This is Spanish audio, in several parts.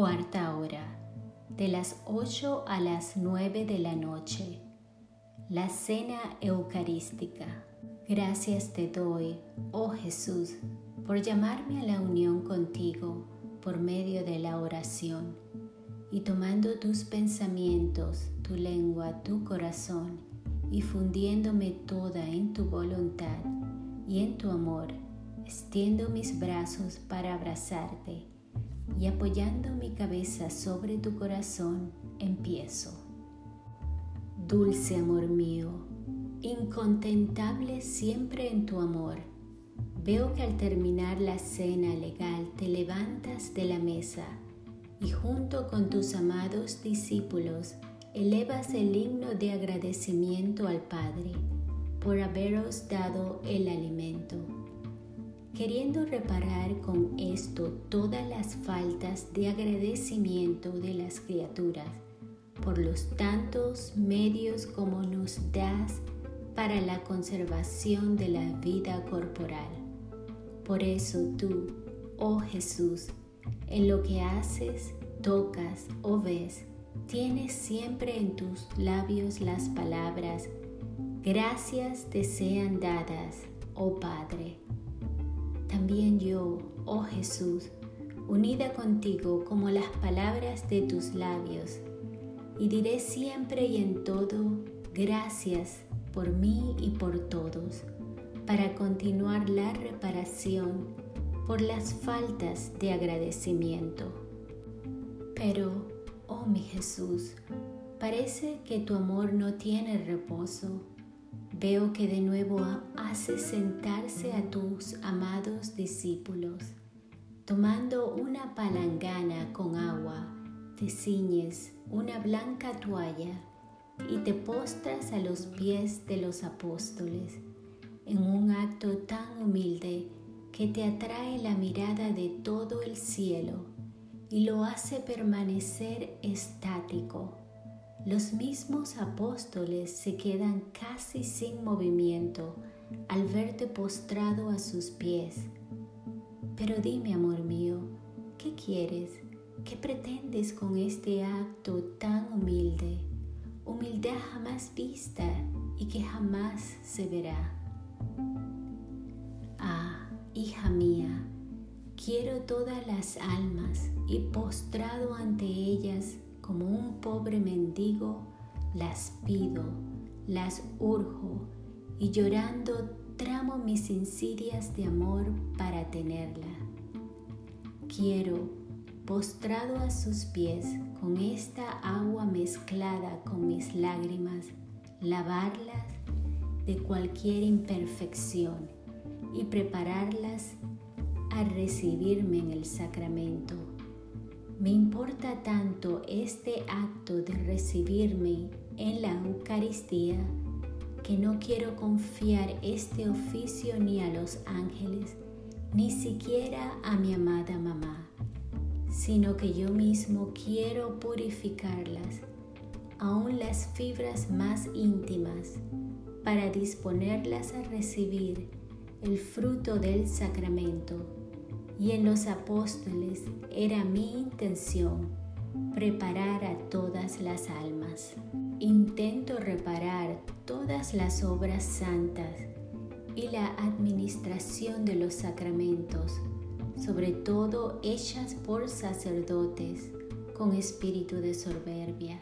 Cuarta hora, de las 8 a las 9 de la noche. La cena eucarística. Gracias te doy, oh Jesús, por llamarme a la unión contigo por medio de la oración y tomando tus pensamientos, tu lengua, tu corazón y fundiéndome toda en tu voluntad y en tu amor, extiendo mis brazos para abrazarte y apoyando mi cabeza sobre tu corazón, empiezo. Dulce amor mío, incontentable siempre en tu amor, veo que al terminar la cena legal te levantas de la mesa y junto con tus amados discípulos elevas el himno de agradecimiento al Padre por haberos dado el alimento queriendo reparar con esto todas las faltas de agradecimiento de las criaturas por los tantos medios como nos das para la conservación de la vida corporal. Por eso tú, oh Jesús, en lo que haces, tocas o ves, tienes siempre en tus labios las palabras, gracias te sean dadas, oh Padre. También yo, oh Jesús, unida contigo como las palabras de tus labios, y diré siempre y en todo, gracias por mí y por todos, para continuar la reparación por las faltas de agradecimiento. Pero, oh mi Jesús, parece que tu amor no tiene reposo Veo que de nuevo haces sentarse a tus amados discípulos. Tomando una palangana con agua, te ciñes una blanca toalla y te postras a los pies de los apóstoles en un acto tan humilde que te atrae la mirada de todo el cielo y lo hace permanecer estático los mismos apóstoles se quedan casi sin movimiento al verte postrado a sus pies. Pero dime, amor mío, ¿qué quieres? ¿Qué pretendes con este acto tan humilde? Humildad jamás vista y que jamás se verá. Ah, hija mía, quiero todas las almas y postrado ante ellas como un pobre mendigo, las pido, las urjo y llorando tramo mis insidias de amor para tenerla. Quiero, postrado a sus pies, con esta agua mezclada con mis lágrimas, lavarlas de cualquier imperfección y prepararlas a recibirme en el sacramento me importa tanto este acto de recibirme en la Eucaristía que no quiero confiar este oficio ni a los ángeles, ni siquiera a mi amada mamá, sino que yo mismo quiero purificarlas, aún las fibras más íntimas, para disponerlas a recibir el fruto del sacramento y en los apóstoles era mi intención preparar a todas las almas. Intento reparar todas las obras santas y la administración de los sacramentos, sobre todo hechas por sacerdotes con espíritu de soberbia,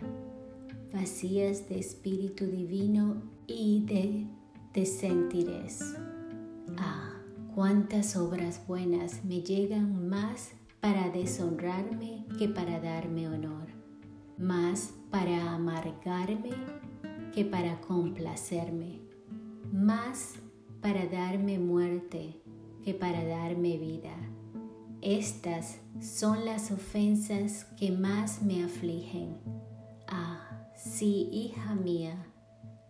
vacías de espíritu divino y de desentirez. Ah cuántas obras buenas me llegan más para deshonrarme que para darme honor, más para amargarme que para complacerme, más para darme muerte que para darme vida. Estas son las ofensas que más me afligen. Ah, sí, hija mía,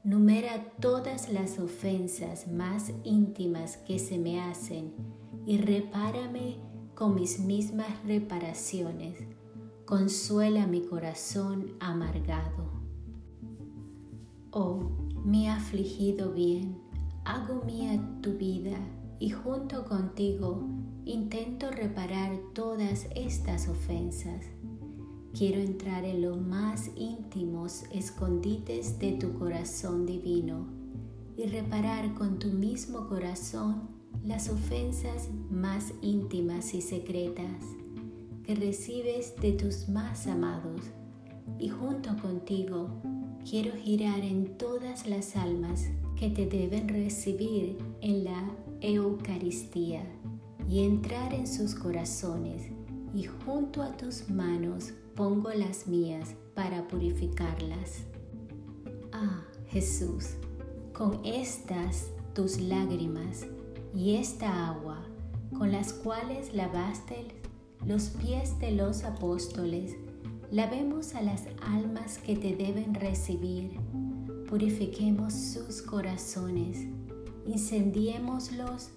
Numera todas las ofensas más íntimas que se me hacen y repárame con mis mismas reparaciones. Consuela mi corazón amargado. Oh, mi afligido bien, hago mía tu vida y junto contigo intento reparar todas estas ofensas. Quiero entrar en los más íntimos escondites de tu corazón divino y reparar con tu mismo corazón las ofensas más íntimas y secretas que recibes de tus más amados. Y junto contigo quiero girar en todas las almas que te deben recibir en la Eucaristía y entrar en sus corazones y junto a tus manos pongo las mías para purificarlas. Ah, Jesús, con estas tus lágrimas y esta agua con las cuales lavaste los pies de los apóstoles, lavemos a las almas que te deben recibir, purifiquemos sus corazones, incendiémoslos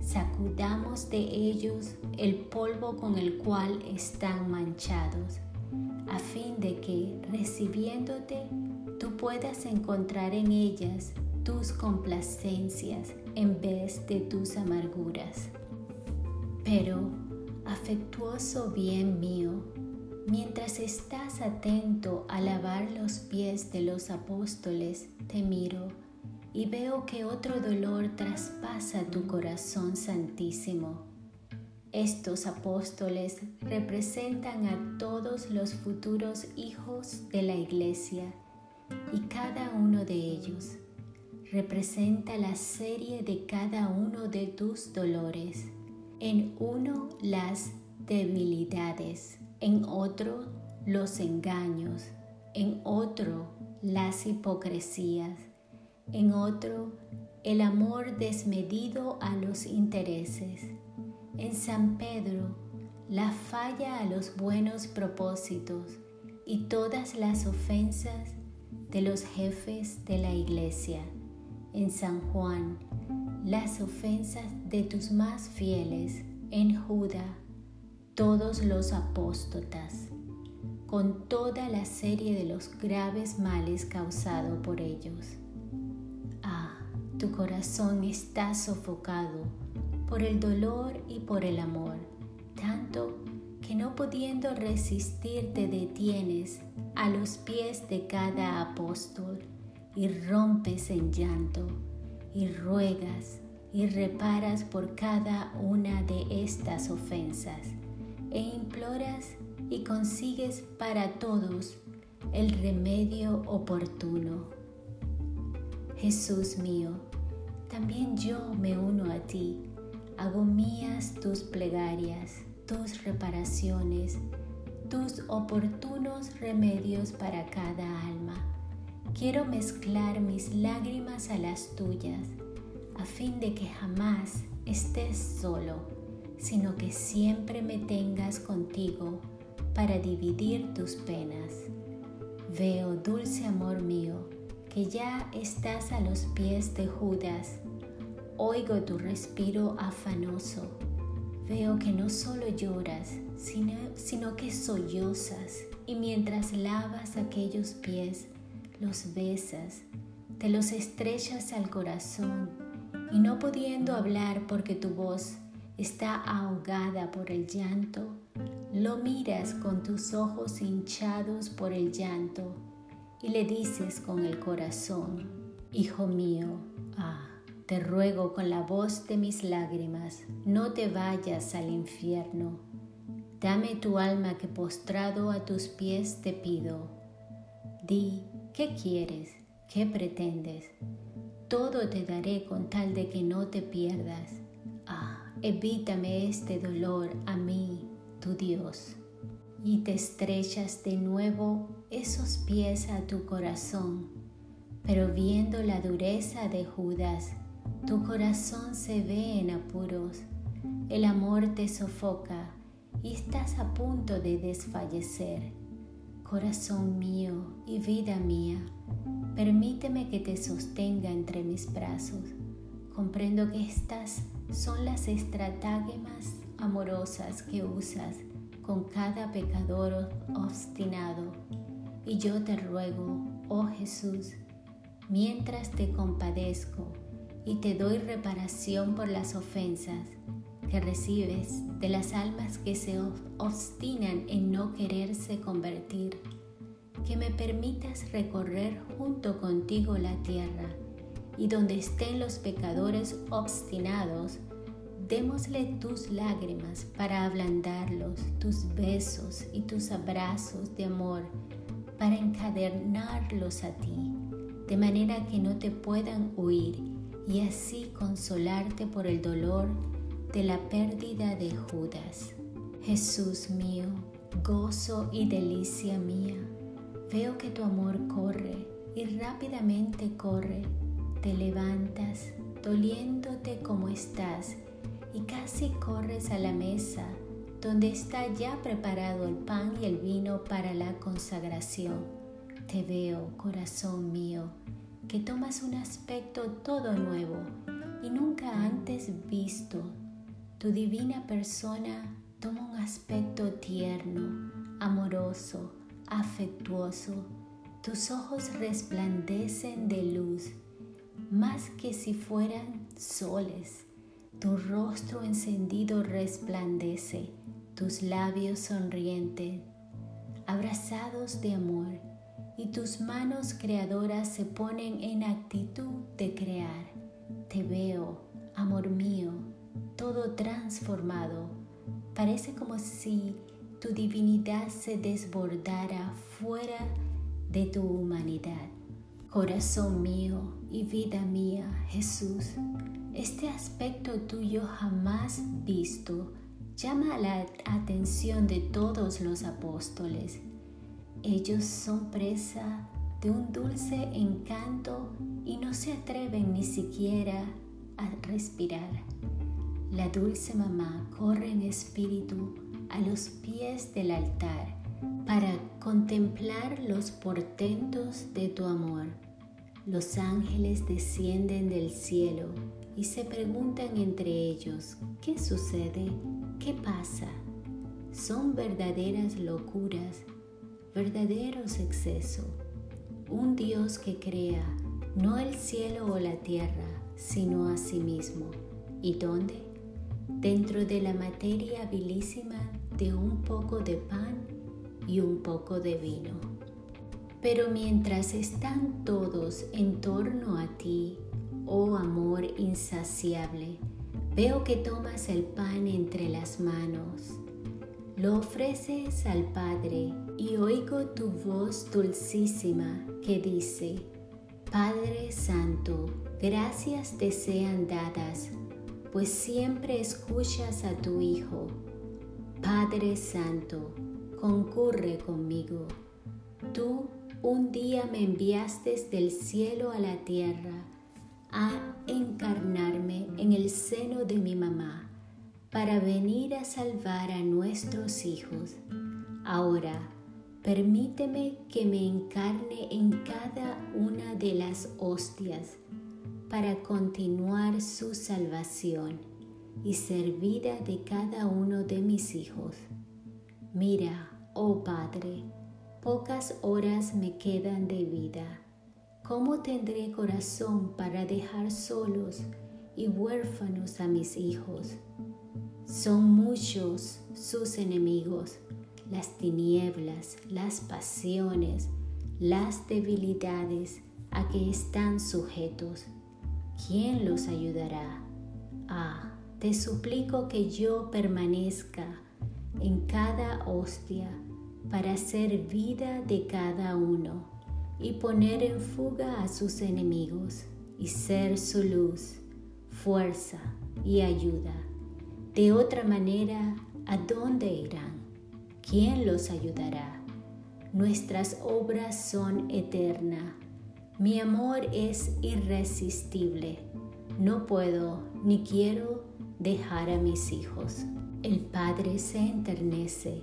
sacudamos de ellos el polvo con el cual están manchados, a fin de que, recibiéndote, tú puedas encontrar en ellas tus complacencias en vez de tus amarguras. Pero, afectuoso bien mío, mientras estás atento a lavar los pies de los apóstoles, te miro y veo que otro dolor traspasa tu corazón santísimo. Estos apóstoles representan a todos los futuros hijos de la iglesia y cada uno de ellos representa la serie de cada uno de tus dolores. En uno las debilidades, en otro los engaños, en otro las hipocresías en otro el amor desmedido a los intereses, en San Pedro la falla a los buenos propósitos y todas las ofensas de los jefes de la iglesia, en San Juan las ofensas de tus más fieles, en Judá todos los apóstotas, con toda la serie de los graves males causados por ellos. Tu corazón está sofocado por el dolor y por el amor, tanto que no pudiendo resistir te detienes a los pies de cada apóstol y rompes en llanto y ruegas y reparas por cada una de estas ofensas e imploras y consigues para todos el remedio oportuno. Jesús mío, también yo me uno a ti, hago mías tus plegarias, tus reparaciones, tus oportunos remedios para cada alma. Quiero mezclar mis lágrimas a las tuyas, a fin de que jamás estés solo, sino que siempre me tengas contigo para dividir tus penas. Veo, dulce amor mío, que ya estás a los pies de Judas Oigo tu respiro afanoso. Veo que no solo lloras, sino, sino, que sollozas y mientras lavas aquellos pies, los besas, te los estrechas al corazón y no pudiendo hablar porque tu voz está ahogada por el llanto, lo miras con tus ojos hinchados por el llanto y le dices con el corazón, Hijo mío, te ruego con la voz de mis lágrimas, no te vayas al infierno. Dame tu alma que postrado a tus pies te pido. Di, ¿qué quieres? ¿Qué pretendes? Todo te daré con tal de que no te pierdas. Ah, evítame este dolor a mí, tu Dios. Y te estrechas de nuevo esos pies a tu corazón, pero viendo la dureza de Judas, tu corazón se ve en apuros, el amor te sofoca y estás a punto de desfallecer. Corazón mío y vida mía, permíteme que te sostenga entre mis brazos. Comprendo que estas son las estratagemas amorosas que usas con cada pecador obstinado. Y yo te ruego, oh Jesús, mientras te compadezco, y te doy reparación por las ofensas, que recibes de las almas que se obstinan en no quererse convertir, que me permitas recorrer junto contigo la tierra y donde estén los pecadores obstinados, démosle tus lágrimas para ablandarlos, tus besos y tus abrazos de amor para encadenarlos a ti, de manera que no te puedan huir y así consolarte por el dolor de la pérdida de Judas. Jesús mío, gozo y delicia mía, veo que tu amor corre y rápidamente corre, te levantas doliéndote como estás y casi corres a la mesa donde está ya preparado el pan y el vino para la consagración. Te veo, corazón mío, que tomas un aspecto todo nuevo y nunca antes visto. Tu divina persona toma un aspecto tierno, amoroso, afectuoso. Tus ojos resplandecen de luz, más que si fueran soles. Tu rostro encendido resplandece tus labios sonrientes, abrazados de amor, y tus manos creadoras se ponen en actitud de crear. Te veo, amor mío, todo transformado. Parece como si tu divinidad se desbordara fuera de tu humanidad. Corazón mío y vida mía, Jesús, este aspecto tuyo jamás visto llama la atención de todos los apóstoles. Ellos son presa de un dulce encanto y no se atreven ni siquiera a respirar. La dulce mamá corre en espíritu a los pies del altar para contemplar los portentos de tu amor. Los ángeles descienden del cielo y se preguntan entre ellos, ¿qué sucede? ¿Qué pasa? Son verdaderas locuras, verdaderos excesos. Un Dios que crea no el cielo o la tierra, sino a sí mismo. ¿Y dónde? Dentro de la materia habilísima de un poco de pan y un poco de vino. Pero mientras están todos en torno a ti, oh amor insaciable, Veo que tomas el pan entre las manos, lo ofreces al Padre y oigo tu voz dulcísima que dice, Padre Santo, gracias te sean dadas, pues siempre escuchas a tu Hijo. Padre Santo, concurre conmigo. Tú un día me enviaste del cielo a la tierra a encarnarme en el seno de mi mamá para venir a salvar a nuestros hijos. Ahora, permíteme que me encarne en cada una de las hostias para continuar su salvación y ser vida de cada uno de mis hijos. Mira, oh Padre, pocas horas me quedan de vida ¿Cómo tendré corazón para dejar solos y huérfanos a mis hijos? Son muchos sus enemigos, las tinieblas, las pasiones, las debilidades a que están sujetos. ¿Quién los ayudará? Ah, te suplico que yo permanezca en cada hostia para ser vida de cada uno y poner en fuga a sus enemigos y ser su luz, fuerza y ayuda. De otra manera, ¿a dónde irán? ¿Quién los ayudará? Nuestras obras son eternas. Mi amor es irresistible. No puedo ni quiero dejar a mis hijos. El Padre se enternece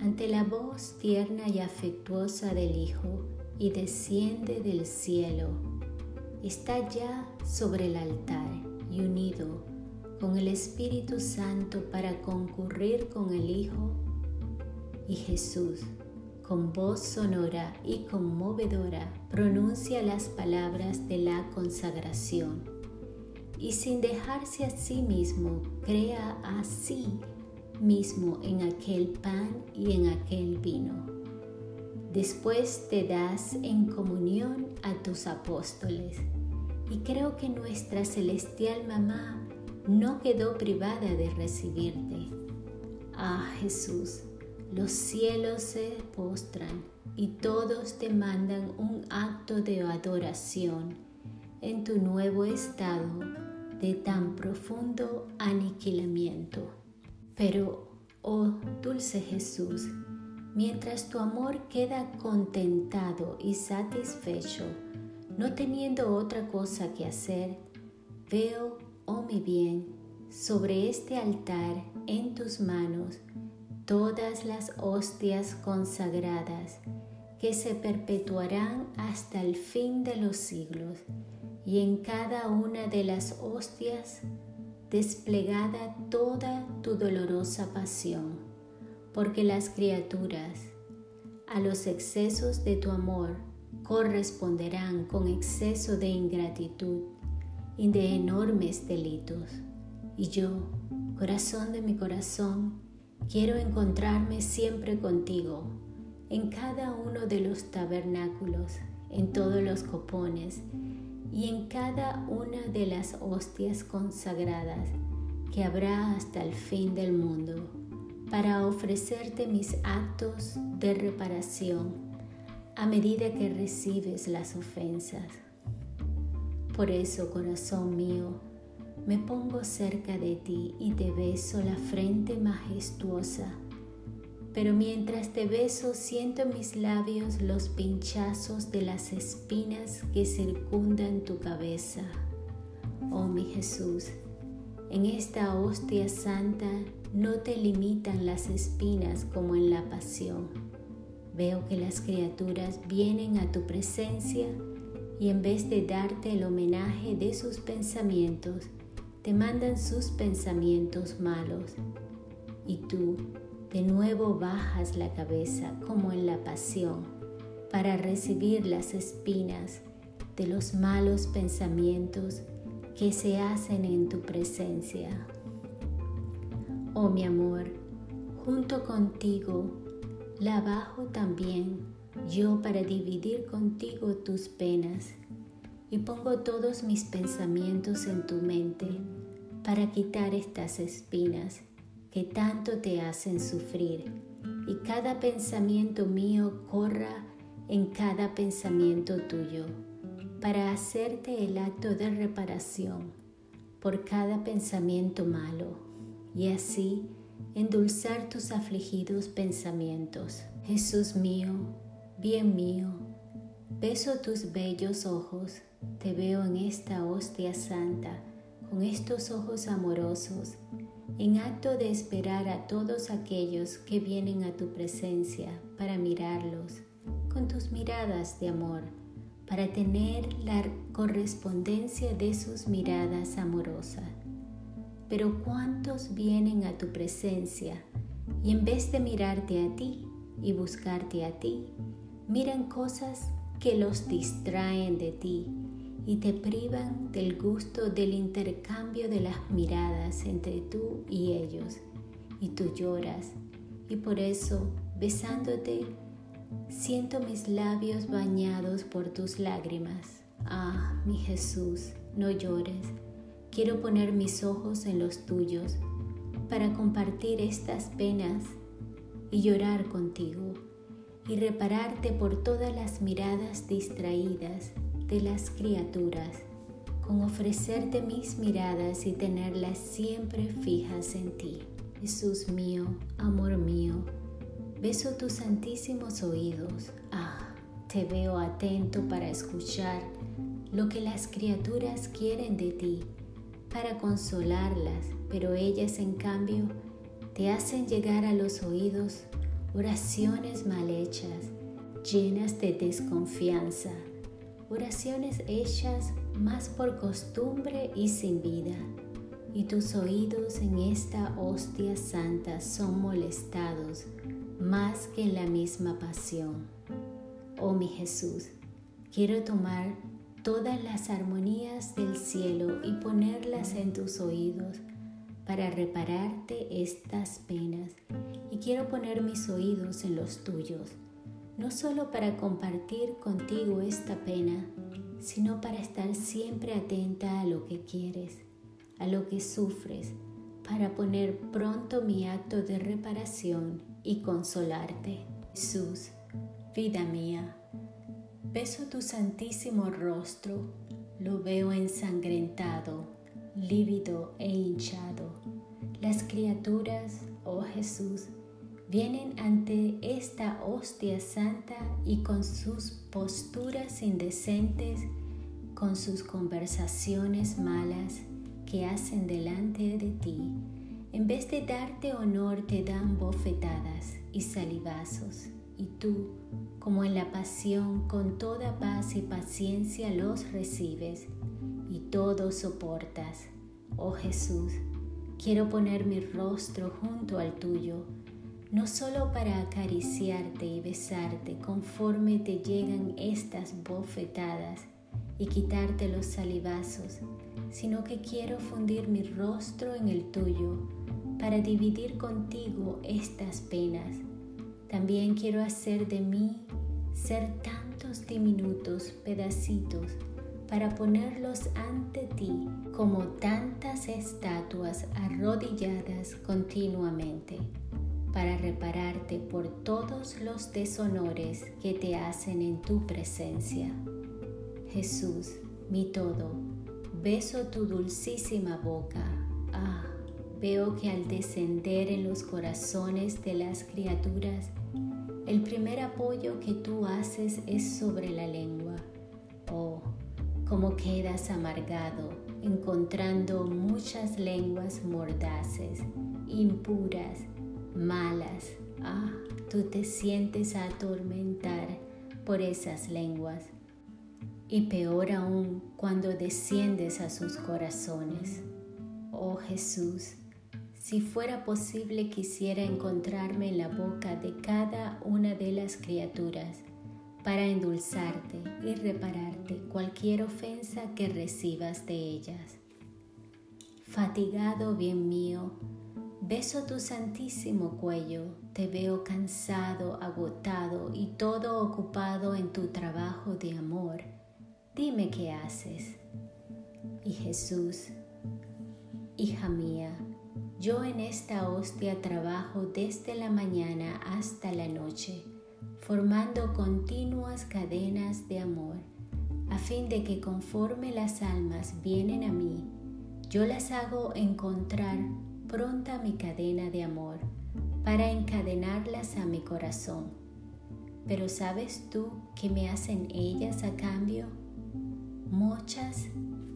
ante la voz tierna y afectuosa del Hijo y desciende del cielo. Está ya sobre el altar y unido con el Espíritu Santo para concurrir con el Hijo y Jesús. Con voz sonora y conmovedora pronuncia las palabras de la consagración. y sin dejarse a sí mismo, crea a sí mismo en aquel pan y en aquel vino. Después te das en comunión a tus apóstoles y creo que nuestra celestial mamá no quedó privada de recibirte. Ah Jesús, los cielos se postran y todos te mandan un acto de adoración en tu nuevo estado de tan profundo aniquilamiento. Pero, oh dulce Jesús, mientras tu amor queda contentado y satisfecho, no teniendo otra cosa que hacer, veo, oh mi bien, sobre este altar en tus manos todas las hostias consagradas que se perpetuarán hasta el fin de los siglos, y en cada una de las hostias desplegada toda tu dolorosa pasión, porque las criaturas a los excesos de tu amor corresponderán con exceso de ingratitud y de enormes delitos. Y yo, corazón de mi corazón, Quiero encontrarme siempre contigo, en cada uno de los tabernáculos, en todos los copones y en cada una de las hostias consagradas que habrá hasta el fin del mundo, para ofrecerte mis actos de reparación a medida que recibes las ofensas. Por eso, corazón mío, me pongo cerca de ti y te beso la frente majestuosa. Pero mientras te beso siento en mis labios los pinchazos de las espinas que circundan tu cabeza. Oh mi Jesús, en esta hostia santa no te limitan las espinas como en la pasión. Veo que las criaturas vienen a tu presencia y en vez de darte el homenaje de sus pensamientos, te mandan sus pensamientos malos y tú de nuevo bajas la cabeza como en la pasión para recibir las espinas de los malos pensamientos que se hacen en tu presencia. Oh mi amor, junto contigo la bajo también yo para dividir contigo tus penas y pongo todos mis pensamientos en tu mente para quitar estas espinas que tanto te hacen sufrir y cada pensamiento mío corra en cada pensamiento tuyo para hacerte el acto de reparación por cada pensamiento malo y así endulzar tus afligidos pensamientos. Jesús mío, bien mío, beso tus bellos ojos te veo en esta hostia santa, con estos ojos amorosos, en acto de esperar a todos aquellos que vienen a tu presencia para mirarlos, con tus miradas de amor, para tener la correspondencia de sus miradas amorosas. Pero ¿cuántos vienen a tu presencia y en vez de mirarte a ti y buscarte a ti, miran cosas que los distraen de ti y te privan del gusto del intercambio de las miradas entre tú y ellos, y tú lloras, y por eso, besándote, siento mis labios bañados por tus lágrimas. Ah, mi Jesús, no llores, quiero poner mis ojos en los tuyos para compartir estas penas y llorar contigo y repararte por todas las miradas distraídas de las criaturas, con ofrecerte mis miradas y tenerlas siempre fijas en ti. Jesús mío, amor mío, beso tus santísimos oídos. Ah, te veo atento para escuchar lo que las criaturas quieren de ti, para consolarlas, pero ellas en cambio te hacen llegar a los oídos oraciones mal hechas, llenas de desconfianza, oraciones hechas más por costumbre y sin vida, y tus oídos en esta hostia santa son molestados más que en la misma pasión. Oh mi Jesús, quiero tomar todas las armonías del cielo y ponerlas en tus oídos para repararte estas penas. Y quiero poner mis oídos en los tuyos, no solo para compartir contigo esta pena, sino para estar siempre atenta a lo que quieres, a lo que sufres, para poner pronto mi acto de reparación y consolarte. Jesús, vida mía, beso tu santísimo rostro, lo veo ensangrentado, lívido e hinchado. Las criaturas, oh Jesús, vienen ante esta hostia santa y con sus posturas indecentes, con sus conversaciones malas que hacen delante de ti, en vez de darte honor te dan bofetadas y salivazos, y tú, como en la pasión, con toda paz y paciencia los recibes, y todo soportas. Oh Jesús, quiero poner mi rostro junto al tuyo, no solo para acariciarte y besarte conforme te llegan estas bofetadas y quitarte los salivazos, sino que quiero fundir mi rostro en el tuyo para dividir contigo estas penas. También quiero hacer de mí ser tantos diminutos pedacitos para ponerlos ante ti como tantas estatuas arrodilladas continuamente para repararte por todos los deshonores que te hacen en tu presencia. Jesús, mi todo, beso tu dulcísima boca. Ah, veo que al descender en los corazones de las criaturas, el primer apoyo que tú haces es sobre la lengua. Oh, cómo quedas amargado encontrando muchas lenguas mordaces, impuras, malas. Ah, tú te sientes atormentar por esas lenguas. Y peor aún cuando desciendes a sus corazones. Oh Jesús, si fuera posible quisiera encontrarme en la boca de cada una de las criaturas para endulzarte y repararte cualquier ofensa que recibas de ellas. Fatigado bien mío, Beso tu santísimo cuello, te veo cansado, agotado y todo ocupado en tu trabajo de amor. Dime qué haces. Y Jesús, hija mía, yo en esta hostia trabajo desde la mañana hasta la noche, formando continuas cadenas de amor, a fin de que conforme las almas vienen a mí, yo las hago encontrar pronta mi cadena de amor para encadenarlas a mi corazón. Pero ¿sabes tú qué me hacen ellas a cambio? Muchas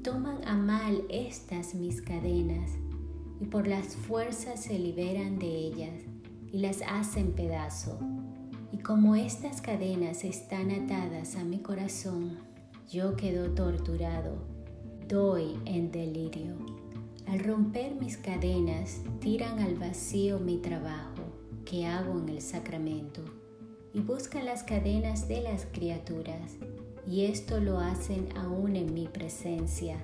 toman a mal estas mis cadenas y por las fuerzas se liberan de ellas y las hacen pedazo. Y como estas cadenas están atadas a mi corazón, yo quedo torturado, doy en delirio. Al romper mis cadenas, tiran al vacío mi trabajo que hago en el sacramento y buscan las cadenas de las criaturas, y esto lo hacen aún en mi presencia,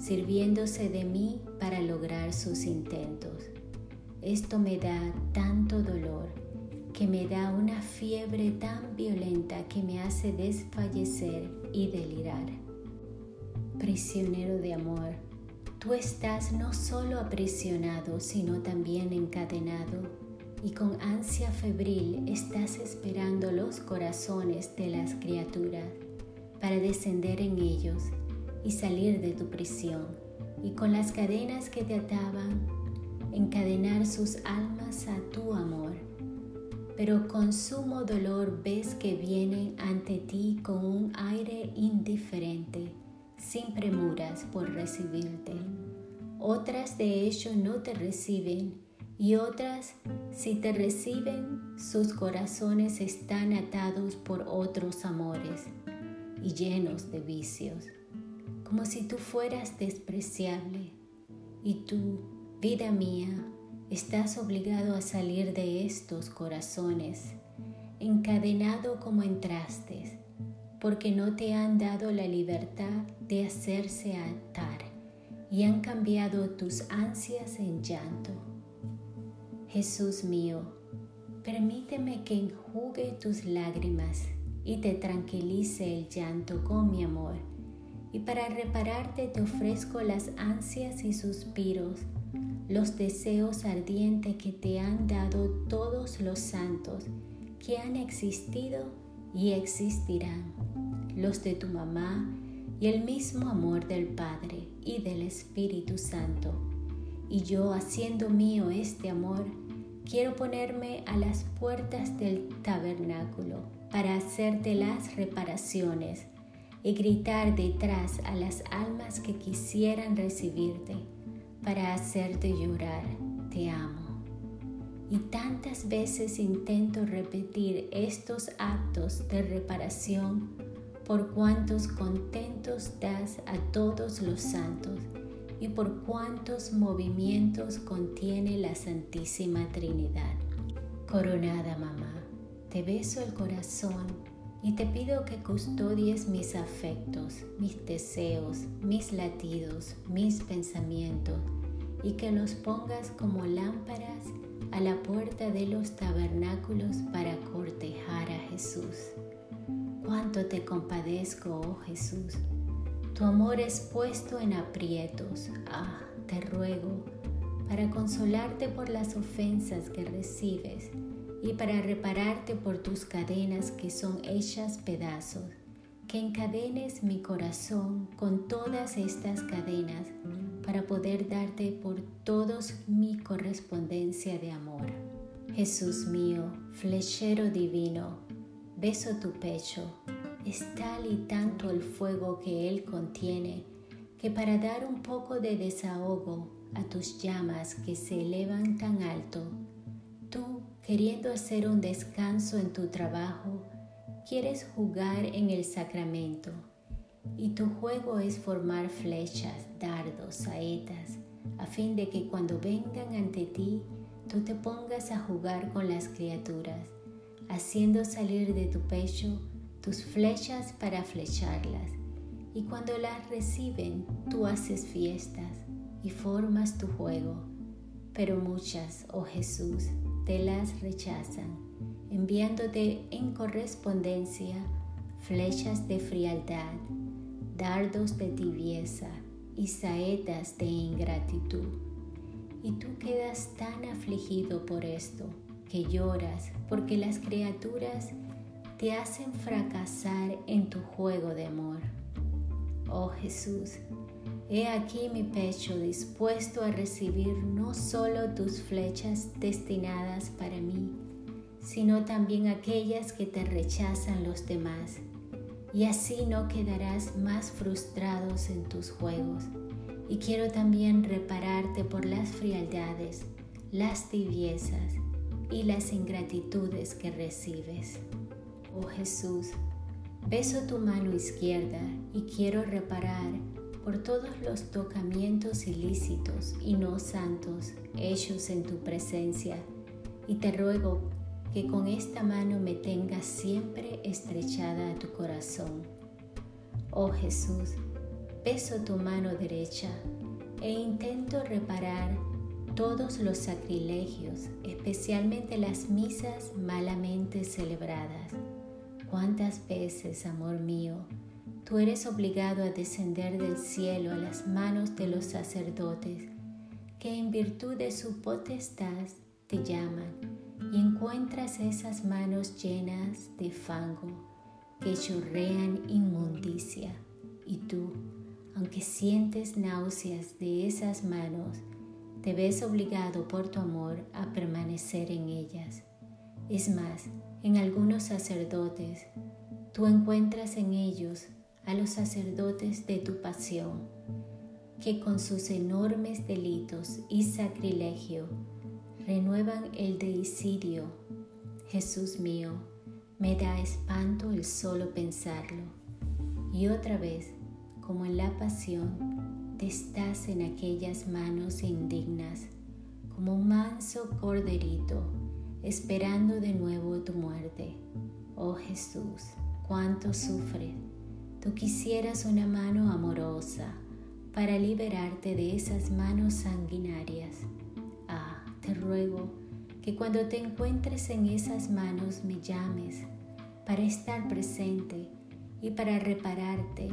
sirviéndose de mí para lograr sus intentos. Esto me da tanto dolor que me da una fiebre tan violenta que me hace desfallecer y delirar. Prisionero de amor, Tú estás no solo aprisionado, sino también encadenado, y con ansia febril estás esperando los corazones de las criaturas para descender en ellos y salir de tu prisión, y con las cadenas que te ataban, encadenar sus almas a tu amor. Pero con sumo dolor ves que vienen ante ti con un aire indiferente sin premuras por recibirte. Otras de ellos no te reciben y otras, si te reciben, sus corazones están atados por otros amores y llenos de vicios, como si tú fueras despreciable y tú, vida mía, estás obligado a salir de estos corazones, encadenado como entrastes porque no te han dado la libertad de hacerse atar y han cambiado tus ansias en llanto. Jesús mío, permíteme que enjugue tus lágrimas y te tranquilice el llanto con mi amor. Y para repararte te ofrezco las ansias y suspiros, los deseos ardientes que te han dado todos los santos que han existido y existirán, los de tu mamá y el mismo amor del Padre y del Espíritu Santo. Y yo, haciendo mío este amor, quiero ponerme a las puertas del tabernáculo para hacerte las reparaciones y gritar detrás a las almas que quisieran recibirte para hacerte llorar, te amo. Y tantas veces intento repetir estos actos de reparación por cuantos contentos das a todos los santos y por cuantos movimientos contiene la Santísima Trinidad. Coronada mamá, te beso el corazón y te pido que custodies mis afectos, mis deseos, mis latidos, mis pensamientos y que los pongas como lámparas a la puerta de los tabernáculos para cortejar a Jesús. Cuánto te compadezco, oh Jesús. Tu amor es puesto en aprietos. Ah, te ruego, para consolarte por las ofensas que recibes y para repararte por tus cadenas que son hechas pedazos, que encadenes mi corazón con todas estas cadenas para poder darte por todos mi correspondencia de amor. Jesús mío, flechero divino, beso tu pecho, es tal y tanto el fuego que él contiene, que para dar un poco de desahogo a tus llamas que se elevan tan alto, tú, queriendo hacer un descanso en tu trabajo, quieres jugar en el sacramento, y tu juego es formar flechas, dardos, saetas, a fin de que cuando vengan ante ti, tú te pongas a jugar con las criaturas haciendo salir de tu pecho tus flechas para flecharlas. Y cuando las reciben, tú haces fiestas y formas tu juego. Pero muchas, oh Jesús, te las rechazan, enviándote en correspondencia flechas de frialdad, dardos de tibieza y saetas de ingratitud. Y tú quedas tan afligido por esto que lloras porque las criaturas te hacen fracasar en tu juego de amor. Oh Jesús, he aquí mi pecho dispuesto a recibir no solo tus flechas destinadas para mí, sino también aquellas que te rechazan los demás, y así no quedarás más frustrados en tus juegos. Y quiero también repararte por las frialdades, las tibiezas, y las ingratitudes que recibes. Oh Jesús, beso tu mano izquierda y quiero reparar por todos los tocamientos ilícitos y no santos hechos en tu presencia y te ruego que con esta mano me tengas siempre estrechada a tu corazón. Oh Jesús, beso tu mano derecha e intento reparar todos los sacrilegios, especialmente las misas malamente celebradas. ¿Cuántas veces, amor mío, tú eres obligado a descender del cielo a las manos de los sacerdotes, que en virtud de su potestad te llaman, y encuentras esas manos llenas de fango que chorrean inmundicia, y tú, aunque sientes náuseas de esas manos, te ves obligado por tu amor a permanecer en ellas. Es más, en algunos sacerdotes, tú encuentras en ellos a los sacerdotes de tu pasión, que con sus enormes delitos y sacrilegio renuevan el deicidio. Jesús mío, me da espanto el solo pensarlo. Y otra vez, como en la pasión, estás en aquellas manos indignas, como un manso corderito, esperando de nuevo tu muerte. Oh Jesús, cuánto sufre. Tú quisieras una mano amorosa para liberarte de esas manos sanguinarias. Ah, te ruego que cuando te encuentres en esas manos me llames para estar presente y para repararte.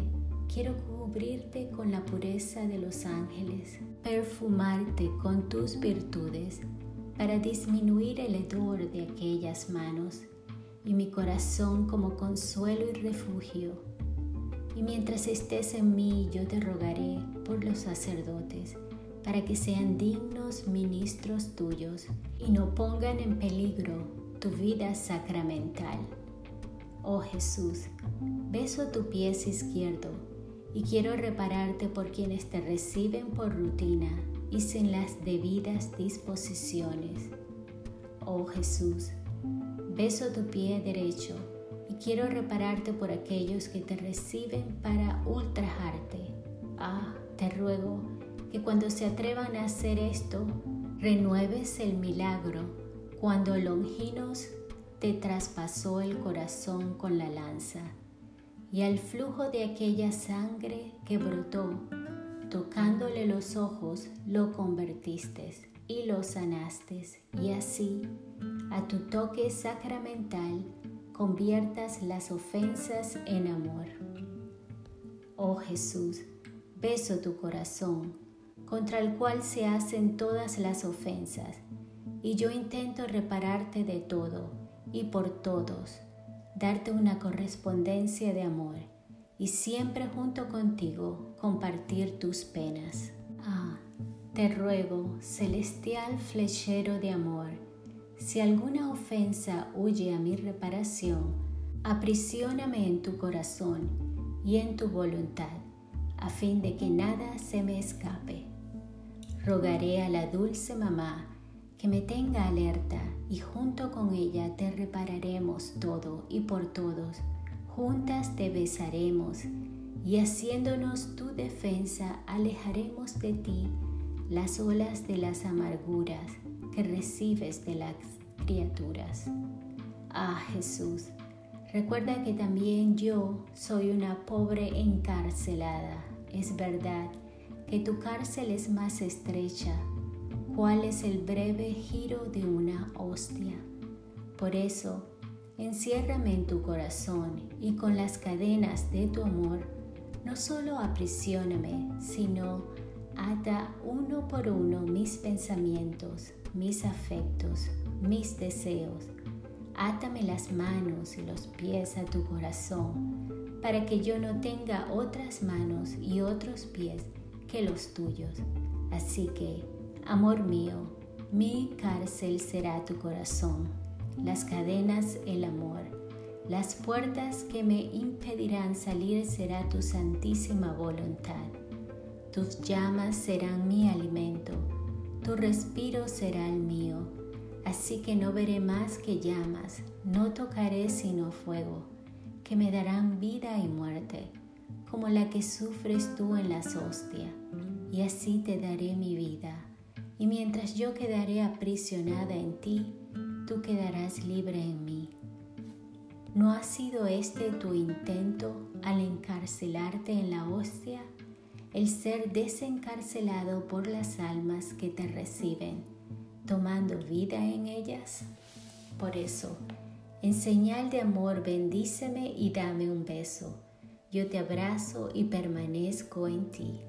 Quiero cubrirte con la pureza de los ángeles, perfumarte con tus virtudes para disminuir el hedor de aquellas manos y mi corazón como consuelo y refugio. Y mientras estés en mí, yo te rogaré por los sacerdotes, para que sean dignos ministros tuyos y no pongan en peligro tu vida sacramental. Oh Jesús, beso tu pie izquierdo y quiero repararte por quienes te reciben por rutina y sin las debidas disposiciones. Oh Jesús, beso tu pie derecho y quiero repararte por aquellos que te reciben para ultrajarte. Ah, te ruego que cuando se atrevan a hacer esto, renueves el milagro cuando Longinos te traspasó el corazón con la lanza y al flujo de aquella sangre que brotó, tocándole los ojos, lo convertiste y lo sanaste, y así, a tu toque sacramental, conviertas las ofensas en amor. Oh Jesús, beso tu corazón, contra el cual se hacen todas las ofensas, y yo intento repararte de todo y por todos, darte una correspondencia de amor, y siempre junto contigo compartir tus penas. Ah, te ruego, celestial flechero de amor, si alguna ofensa huye a mi reparación, aprisioname en tu corazón y en tu voluntad, a fin de que nada se me escape. Rogaré a la dulce mamá que me tenga alerta y junto con ella te repararemos todo y por todos. Juntas te besaremos y haciéndonos tu defensa alejaremos de ti las olas de las amarguras que recibes de las criaturas. Ah Jesús, recuerda que también yo soy una pobre encarcelada. Es verdad que tu cárcel es más estrecha. ¿Cuál es el breve giro de una hostia? Por eso, enciérrame en tu corazón y con las cadenas de tu amor, no solo aprisioname, sino Ata uno por uno mis pensamientos, mis afectos, mis deseos. Átame las manos y los pies a tu corazón, para que yo no tenga otras manos y otros pies que los tuyos. Así que, amor mío, mi cárcel será tu corazón, las cadenas el amor, las puertas que me impedirán salir será tu santísima voluntad tus llamas serán mi alimento, tu respiro será el mío. Así que no veré más que llamas, no tocaré sino fuego, que me darán vida y muerte, como la que sufres tú en las hostias. Y así te daré mi vida. Y mientras yo quedaré aprisionada en ti, tú quedarás libre en mí. ¿No ha sido este tu intento al encarcelarte en la hostia? el ser desencarcelado por las almas que te reciben, tomando vida en ellas. Por eso, en señal de amor, bendíceme y dame un beso. Yo te abrazo y permanezco en ti.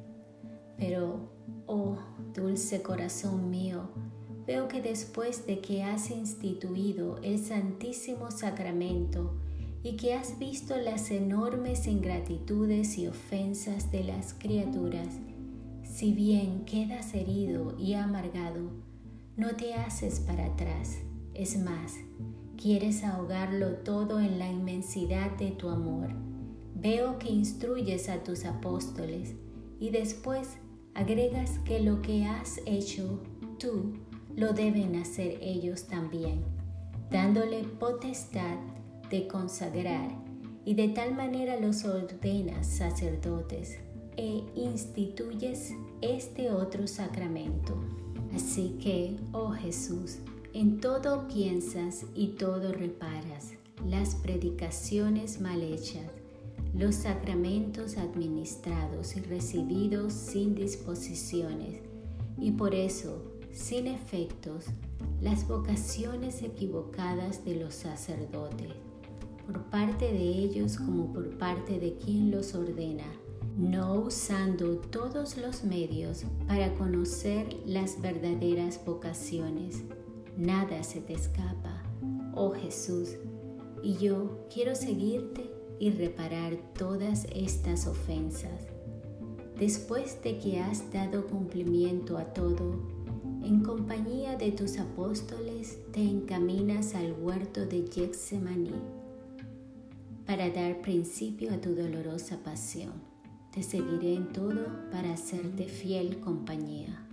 Pero, oh dulce corazón mío, veo que después de que has instituido el Santísimo Sacramento, y que has visto las enormes ingratitudes y ofensas de las criaturas, si bien quedas herido y amargado, no te haces para atrás. Es más, quieres ahogarlo todo en la inmensidad de tu amor. Veo que instruyes a tus apóstoles y después agregas que lo que has hecho tú lo deben hacer ellos también, dándole potestad de consagrar y de tal manera los ordenas sacerdotes e instituyes este otro sacramento. Así que, oh Jesús, en todo piensas y todo reparas. las predicaciones mal hechas, los sacramentos administrados y recibidos sin disposiciones, y por eso, sin efectos, las vocaciones equivocadas de los sacerdotes, por parte de ellos como por parte de quien los ordena, no usando todos los medios para conocer las verdaderas vocaciones. Nada se te escapa, oh Jesús, y yo quiero seguirte y reparar todas estas ofensas. Después de que has dado cumplimiento a todo, en compañía de tus apóstoles te encaminas al huerto de Getsemaní para dar principio a tu dolorosa pasión. Te seguiré en todo para hacerte fiel compañía.